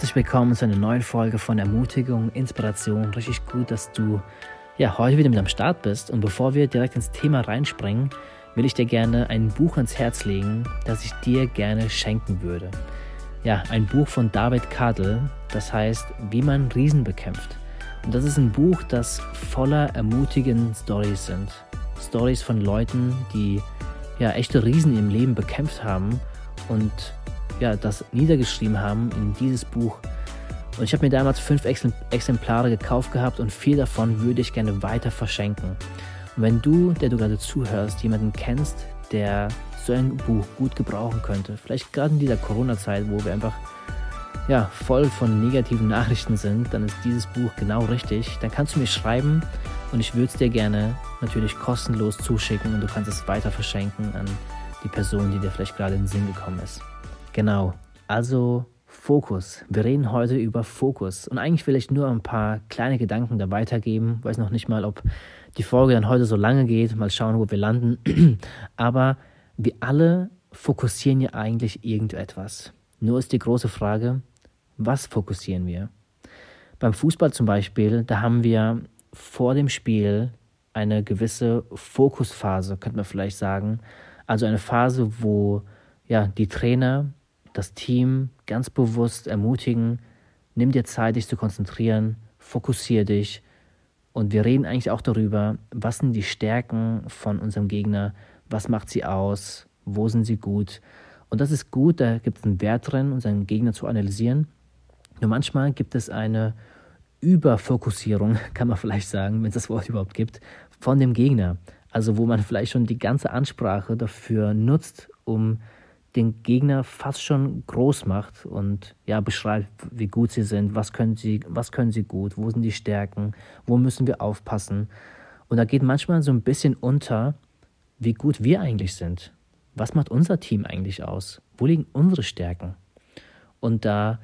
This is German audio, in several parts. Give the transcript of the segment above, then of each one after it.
Herzlich willkommen zu einer neuen Folge von Ermutigung, Inspiration. Richtig gut, dass du ja, heute wieder mit am Start bist. Und bevor wir direkt ins Thema reinspringen, will ich dir gerne ein Buch ans Herz legen, das ich dir gerne schenken würde. Ja, ein Buch von David Kadel, das heißt, wie man Riesen bekämpft. Und das ist ein Buch, das voller ermutigenden Stories sind. Stories von Leuten, die ja echte Riesen im Leben bekämpft haben und ja, das niedergeschrieben haben in dieses Buch. Und ich habe mir damals fünf Exemplare gekauft gehabt und vier davon würde ich gerne weiter verschenken. Und wenn du, der du gerade zuhörst, jemanden kennst, der so ein Buch gut gebrauchen könnte, vielleicht gerade in dieser Corona-Zeit, wo wir einfach ja, voll von negativen Nachrichten sind, dann ist dieses Buch genau richtig. Dann kannst du mir schreiben und ich würde es dir gerne natürlich kostenlos zuschicken und du kannst es weiter verschenken an die Person, die dir vielleicht gerade in den Sinn gekommen ist. Genau, also Fokus. Wir reden heute über Fokus. Und eigentlich will ich nur ein paar kleine Gedanken da weitergeben. Weiß noch nicht mal, ob die Folge dann heute so lange geht. Mal schauen, wo wir landen. Aber wir alle fokussieren ja eigentlich irgendetwas. Nur ist die große Frage, was fokussieren wir? Beim Fußball zum Beispiel, da haben wir vor dem Spiel eine gewisse Fokusphase, könnte man vielleicht sagen. Also eine Phase, wo ja, die Trainer das Team ganz bewusst ermutigen, nimm dir Zeit, dich zu konzentrieren, fokussier dich. Und wir reden eigentlich auch darüber, was sind die Stärken von unserem Gegner, was macht sie aus, wo sind sie gut. Und das ist gut, da gibt es einen Wert drin, unseren Gegner zu analysieren. Nur manchmal gibt es eine Überfokussierung, kann man vielleicht sagen, wenn es das Wort überhaupt gibt, von dem Gegner. Also wo man vielleicht schon die ganze Ansprache dafür nutzt, um den Gegner fast schon groß macht und ja, beschreibt, wie gut sie sind, was können sie, was können sie gut, wo sind die Stärken, wo müssen wir aufpassen. Und da geht manchmal so ein bisschen unter, wie gut wir eigentlich sind. Was macht unser Team eigentlich aus? Wo liegen unsere Stärken? Und da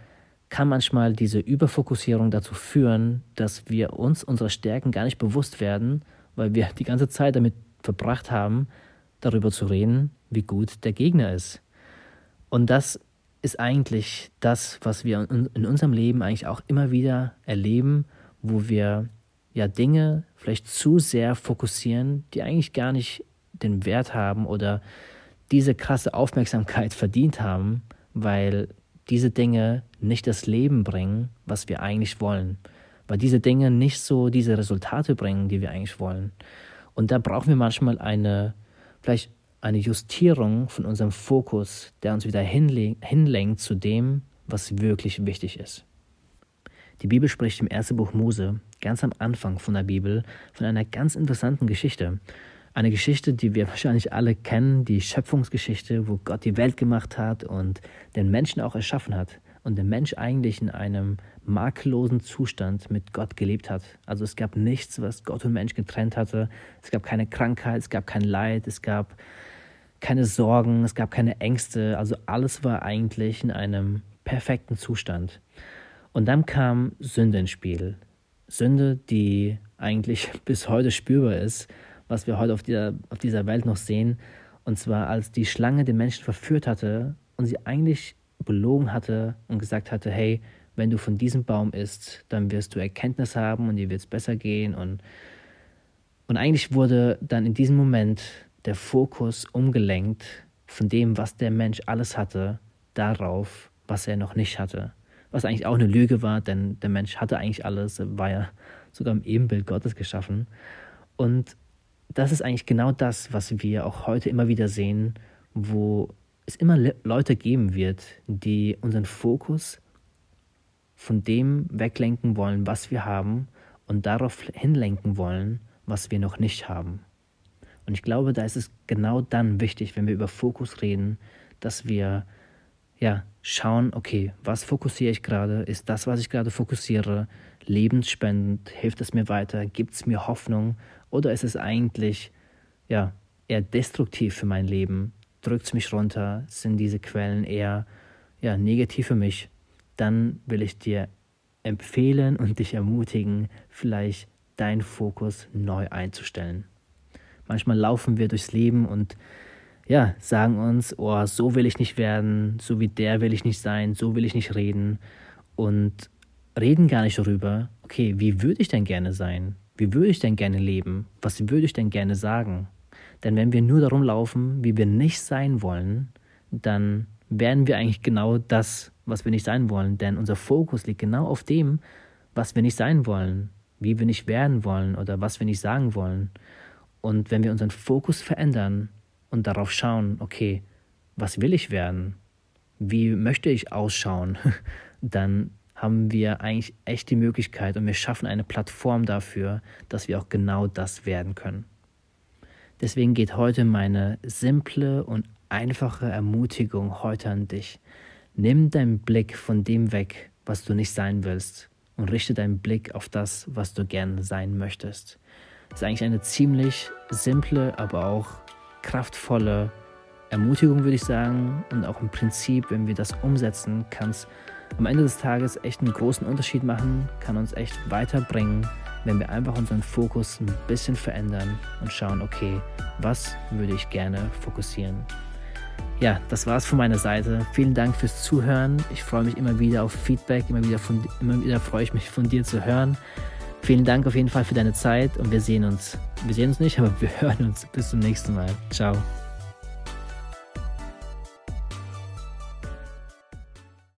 kann manchmal diese Überfokussierung dazu führen, dass wir uns unserer Stärken gar nicht bewusst werden, weil wir die ganze Zeit damit verbracht haben, darüber zu reden, wie gut der Gegner ist. Und das ist eigentlich das, was wir in unserem Leben eigentlich auch immer wieder erleben, wo wir ja Dinge vielleicht zu sehr fokussieren, die eigentlich gar nicht den Wert haben oder diese krasse Aufmerksamkeit verdient haben, weil diese Dinge nicht das Leben bringen, was wir eigentlich wollen, weil diese Dinge nicht so diese Resultate bringen, die wir eigentlich wollen. Und da brauchen wir manchmal eine vielleicht eine Justierung von unserem Fokus, der uns wieder hinlenkt zu dem, was wirklich wichtig ist. Die Bibel spricht im ersten Buch Mose, ganz am Anfang von der Bibel, von einer ganz interessanten Geschichte. Eine Geschichte, die wir wahrscheinlich alle kennen, die Schöpfungsgeschichte, wo Gott die Welt gemacht hat und den Menschen auch erschaffen hat und der Mensch eigentlich in einem makellosen Zustand mit Gott gelebt hat. Also es gab nichts, was Gott und Mensch getrennt hatte. Es gab keine Krankheit, es gab kein Leid, es gab keine Sorgen, es gab keine Ängste, also alles war eigentlich in einem perfekten Zustand. Und dann kam Sünde ins Spiel. Sünde, die eigentlich bis heute spürbar ist, was wir heute auf dieser, auf dieser Welt noch sehen. Und zwar als die Schlange den Menschen verführt hatte und sie eigentlich belogen hatte und gesagt hatte, hey, wenn du von diesem Baum isst, dann wirst du Erkenntnis haben und dir wird es besser gehen. Und, und eigentlich wurde dann in diesem Moment der Fokus umgelenkt von dem, was der Mensch alles hatte, darauf, was er noch nicht hatte. Was eigentlich auch eine Lüge war, denn der Mensch hatte eigentlich alles, war ja sogar im Ebenbild Gottes geschaffen. Und das ist eigentlich genau das, was wir auch heute immer wieder sehen, wo es immer Leute geben wird, die unseren Fokus von dem weglenken wollen, was wir haben und darauf hinlenken wollen, was wir noch nicht haben. Und ich glaube, da ist es genau dann wichtig, wenn wir über Fokus reden, dass wir ja schauen, okay, was fokussiere ich gerade? Ist das, was ich gerade fokussiere, lebensspendend? Hilft es mir weiter? Gibt es mir Hoffnung? Oder ist es eigentlich ja eher destruktiv für mein Leben? Drückt es mich runter? Sind diese Quellen eher ja negativ für mich? Dann will ich dir empfehlen und dich ermutigen, vielleicht deinen Fokus neu einzustellen. Manchmal laufen wir durchs Leben und ja, sagen uns, oh, so will ich nicht werden, so wie der will ich nicht sein, so will ich nicht reden. und reden gar nicht darüber, okay, wie würde ich denn gerne sein? Wie würde ich denn gerne leben? Was würde ich denn gerne sagen? Denn wenn wir nur darum laufen, wie wir nicht sein wollen, dann werden wir eigentlich genau das, was wir nicht sein wollen. Denn unser Fokus liegt genau auf dem, was wir nicht sein wollen, wie wir nicht werden wollen oder was wir nicht sagen wollen. Und wenn wir unseren Fokus verändern und darauf schauen, okay, was will ich werden? Wie möchte ich ausschauen? dann haben wir eigentlich echt die Möglichkeit und wir schaffen eine Plattform dafür, dass wir auch genau das werden können. Deswegen geht heute meine simple und einfache Ermutigung heute an dich. Nimm deinen Blick von dem weg, was du nicht sein willst und richte deinen Blick auf das, was du gerne sein möchtest. Das ist eigentlich eine ziemlich simple, aber auch kraftvolle Ermutigung, würde ich sagen. Und auch im Prinzip, wenn wir das umsetzen, kann es am Ende des Tages echt einen großen Unterschied machen, kann uns echt weiterbringen, wenn wir einfach unseren Fokus ein bisschen verändern und schauen, okay, was würde ich gerne fokussieren. Ja, das war's von meiner Seite. Vielen Dank fürs Zuhören. Ich freue mich immer wieder auf Feedback, immer wieder, von, immer wieder freue ich mich von dir zu hören. Vielen Dank auf jeden Fall für deine Zeit und wir sehen uns. Wir sehen uns nicht, aber wir hören uns. Bis zum nächsten Mal. Ciao.